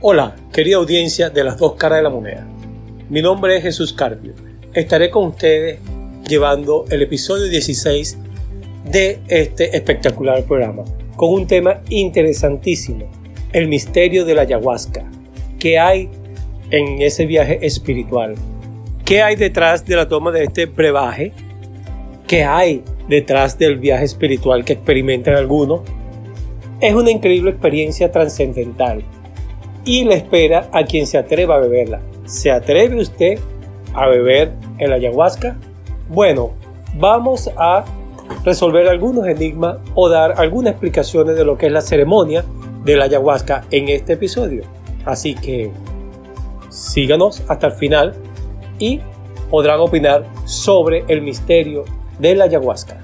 Hola, querida audiencia de las dos caras de la moneda. Mi nombre es Jesús Carpio. Estaré con ustedes llevando el episodio 16 de este espectacular programa con un tema interesantísimo, el misterio de la ayahuasca. ¿Qué hay en ese viaje espiritual? ¿Qué hay detrás de la toma de este brebaje? ¿Qué hay detrás del viaje espiritual que experimentan algunos? Es una increíble experiencia trascendental y le espera a quien se atreva a beberla. ¿Se atreve usted a beber el ayahuasca? Bueno, vamos a resolver algunos enigmas o dar algunas explicaciones de lo que es la ceremonia de la ayahuasca en este episodio. Así que síganos hasta el final y podrán opinar sobre el misterio de la ayahuasca.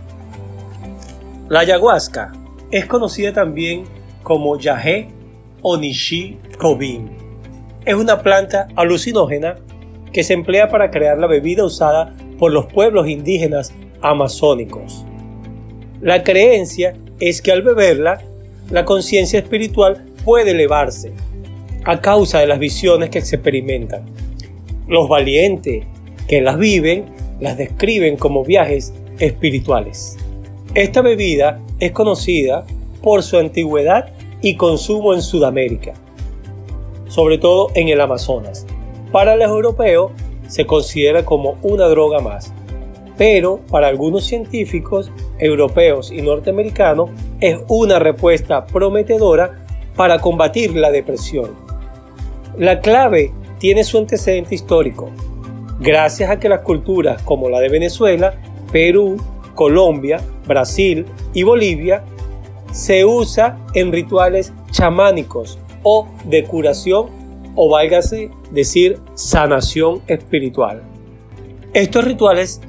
La ayahuasca es conocida también como Yahé o Nishi Kobin. Es una planta alucinógena que se emplea para crear la bebida usada por los pueblos indígenas amazónicos. La creencia es que al beberla, la conciencia espiritual puede elevarse a causa de las visiones que se experimentan. Los valientes que las viven las describen como viajes espirituales. Esta bebida es conocida por su antigüedad y consumo en Sudamérica, sobre todo en el Amazonas. Para los europeos se considera como una droga más, pero para algunos científicos europeos y norteamericanos es una respuesta prometedora para combatir la depresión. La clave tiene su antecedente histórico, gracias a que las culturas como la de Venezuela, Perú, Colombia, Brasil y Bolivia se usa en rituales chamánicos o de curación o válgase decir sanación espiritual. Estos rituales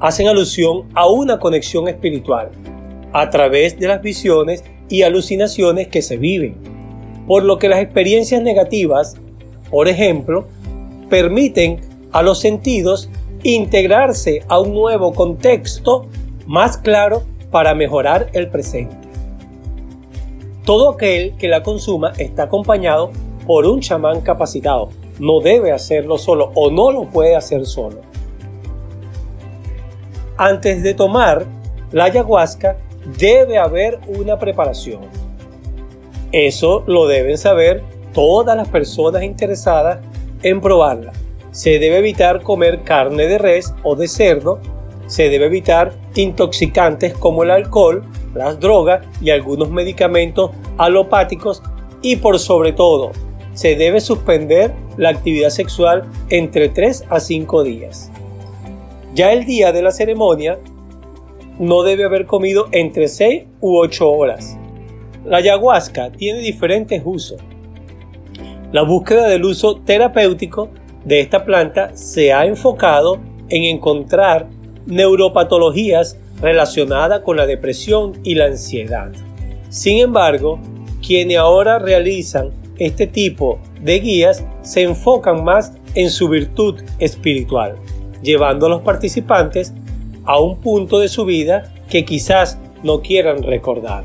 hacen alusión a una conexión espiritual a través de las visiones y alucinaciones que se viven, por lo que las experiencias negativas, por ejemplo, permiten a los sentidos integrarse a un nuevo contexto más claro para mejorar el presente. Todo aquel que la consuma está acompañado por un chamán capacitado. No debe hacerlo solo o no lo puede hacer solo. Antes de tomar la ayahuasca debe haber una preparación. Eso lo deben saber todas las personas interesadas en probarla. Se debe evitar comer carne de res o de cerdo. Se debe evitar intoxicantes como el alcohol, las drogas y algunos medicamentos alopáticos. Y por sobre todo, se debe suspender la actividad sexual entre 3 a 5 días. Ya el día de la ceremonia no debe haber comido entre 6 u 8 horas. La ayahuasca tiene diferentes usos. La búsqueda del uso terapéutico de esta planta se ha enfocado en encontrar neuropatologías relacionadas con la depresión y la ansiedad. Sin embargo, quienes ahora realizan este tipo de guías se enfocan más en su virtud espiritual llevando a los participantes a un punto de su vida que quizás no quieran recordar.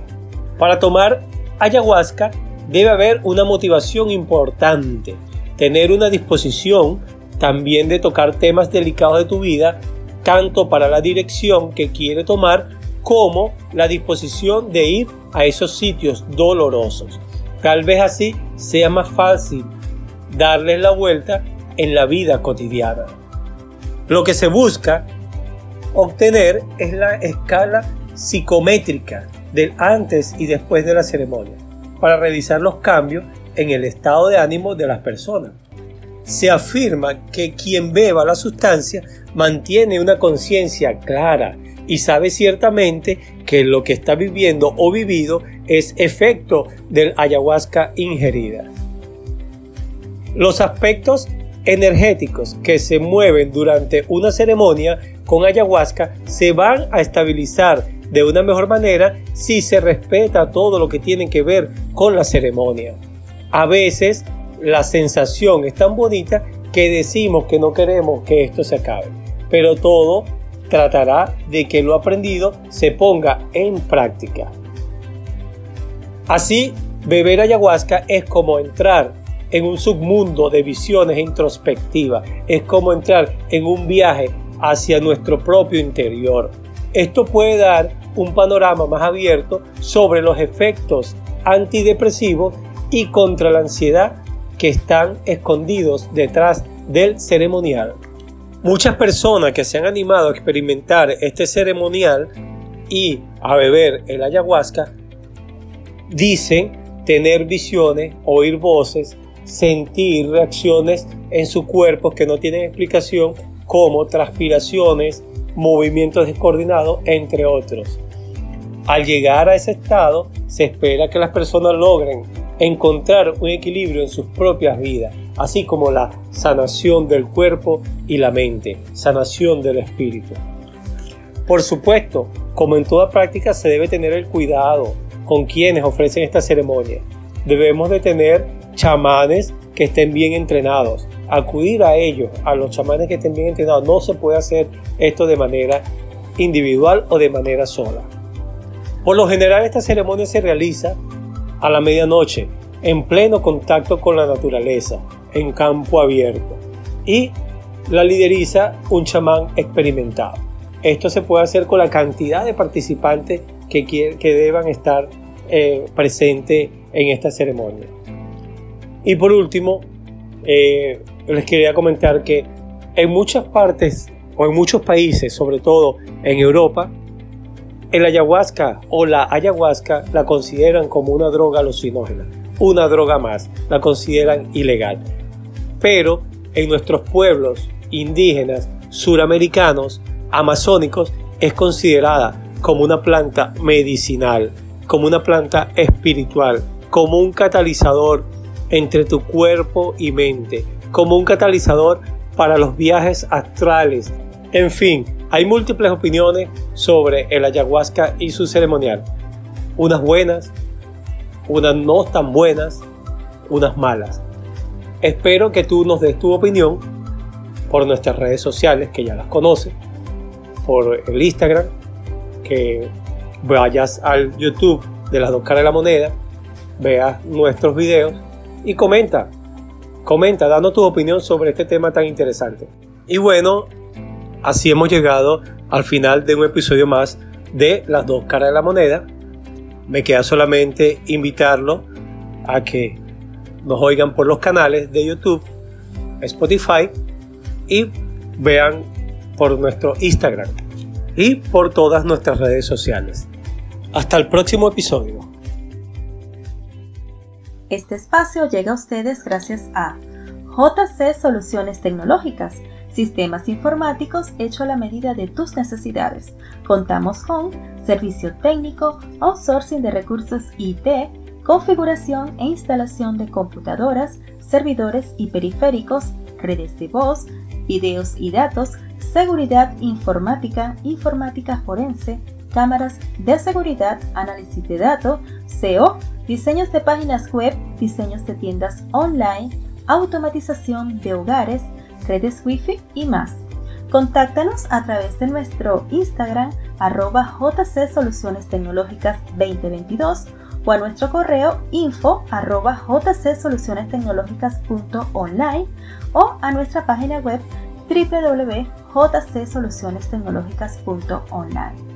Para tomar ayahuasca debe haber una motivación importante, tener una disposición también de tocar temas delicados de tu vida, tanto para la dirección que quiere tomar como la disposición de ir a esos sitios dolorosos. Tal vez así sea más fácil darles la vuelta en la vida cotidiana. Lo que se busca obtener es la escala psicométrica del antes y después de la ceremonia para revisar los cambios en el estado de ánimo de las personas. Se afirma que quien beba la sustancia mantiene una conciencia clara y sabe ciertamente que lo que está viviendo o vivido es efecto del ayahuasca ingerida. Los aspectos energéticos que se mueven durante una ceremonia con ayahuasca se van a estabilizar de una mejor manera si se respeta todo lo que tiene que ver con la ceremonia. A veces la sensación es tan bonita que decimos que no queremos que esto se acabe, pero todo tratará de que lo aprendido se ponga en práctica. Así, beber ayahuasca es como entrar en un submundo de visiones introspectivas. Es como entrar en un viaje hacia nuestro propio interior. Esto puede dar un panorama más abierto sobre los efectos antidepresivos y contra la ansiedad que están escondidos detrás del ceremonial. Muchas personas que se han animado a experimentar este ceremonial y a beber el ayahuasca dicen tener visiones, oír voces, sentir reacciones en su cuerpo que no tienen explicación como transpiraciones, movimientos descoordinados, entre otros. Al llegar a ese estado, se espera que las personas logren encontrar un equilibrio en sus propias vidas, así como la sanación del cuerpo y la mente, sanación del espíritu. Por supuesto, como en toda práctica, se debe tener el cuidado con quienes ofrecen esta ceremonia. Debemos de tener chamanes que estén bien entrenados, acudir a ellos, a los chamanes que estén bien entrenados. No se puede hacer esto de manera individual o de manera sola. Por lo general esta ceremonia se realiza a la medianoche, en pleno contacto con la naturaleza, en campo abierto. Y la lideriza un chamán experimentado. Esto se puede hacer con la cantidad de participantes que, que deban estar eh, presentes en esta ceremonia. Y por último, eh, les quería comentar que en muchas partes o en muchos países, sobre todo en Europa, el ayahuasca o la ayahuasca la consideran como una droga alucinógena, una droga más, la consideran ilegal. Pero en nuestros pueblos indígenas, suramericanos, amazónicos, es considerada como una planta medicinal, como una planta espiritual, como un catalizador entre tu cuerpo y mente, como un catalizador para los viajes astrales. En fin, hay múltiples opiniones sobre el ayahuasca y su ceremonial. Unas buenas, unas no tan buenas, unas malas. Espero que tú nos des tu opinión por nuestras redes sociales, que ya las conoces, por el Instagram, que vayas al YouTube de las dos caras de la moneda, veas nuestros videos y comenta, comenta, dando tu opinión sobre este tema tan interesante. Y bueno, así hemos llegado al final de un episodio más de Las dos caras de la moneda. Me queda solamente invitarlo a que nos oigan por los canales de YouTube, Spotify y vean por nuestro Instagram y por todas nuestras redes sociales. Hasta el próximo episodio. Este espacio llega a ustedes gracias a JC Soluciones Tecnológicas, sistemas informáticos hecho a la medida de tus necesidades. Contamos con servicio técnico, outsourcing de recursos IT, configuración e instalación de computadoras, servidores y periféricos, redes de voz, videos y datos, seguridad informática, informática forense, cámaras de seguridad, análisis de datos, SEO, diseños de páginas web, diseños de tiendas online, automatización de hogares, redes Wi-Fi y más. Contáctanos a través de nuestro Instagram arroba JC Soluciones Tecnológicas 2022 o a nuestro correo info arroba jcsolucionestecnologicas.online o a nuestra página web www.jcsolucionestecnologicas.online.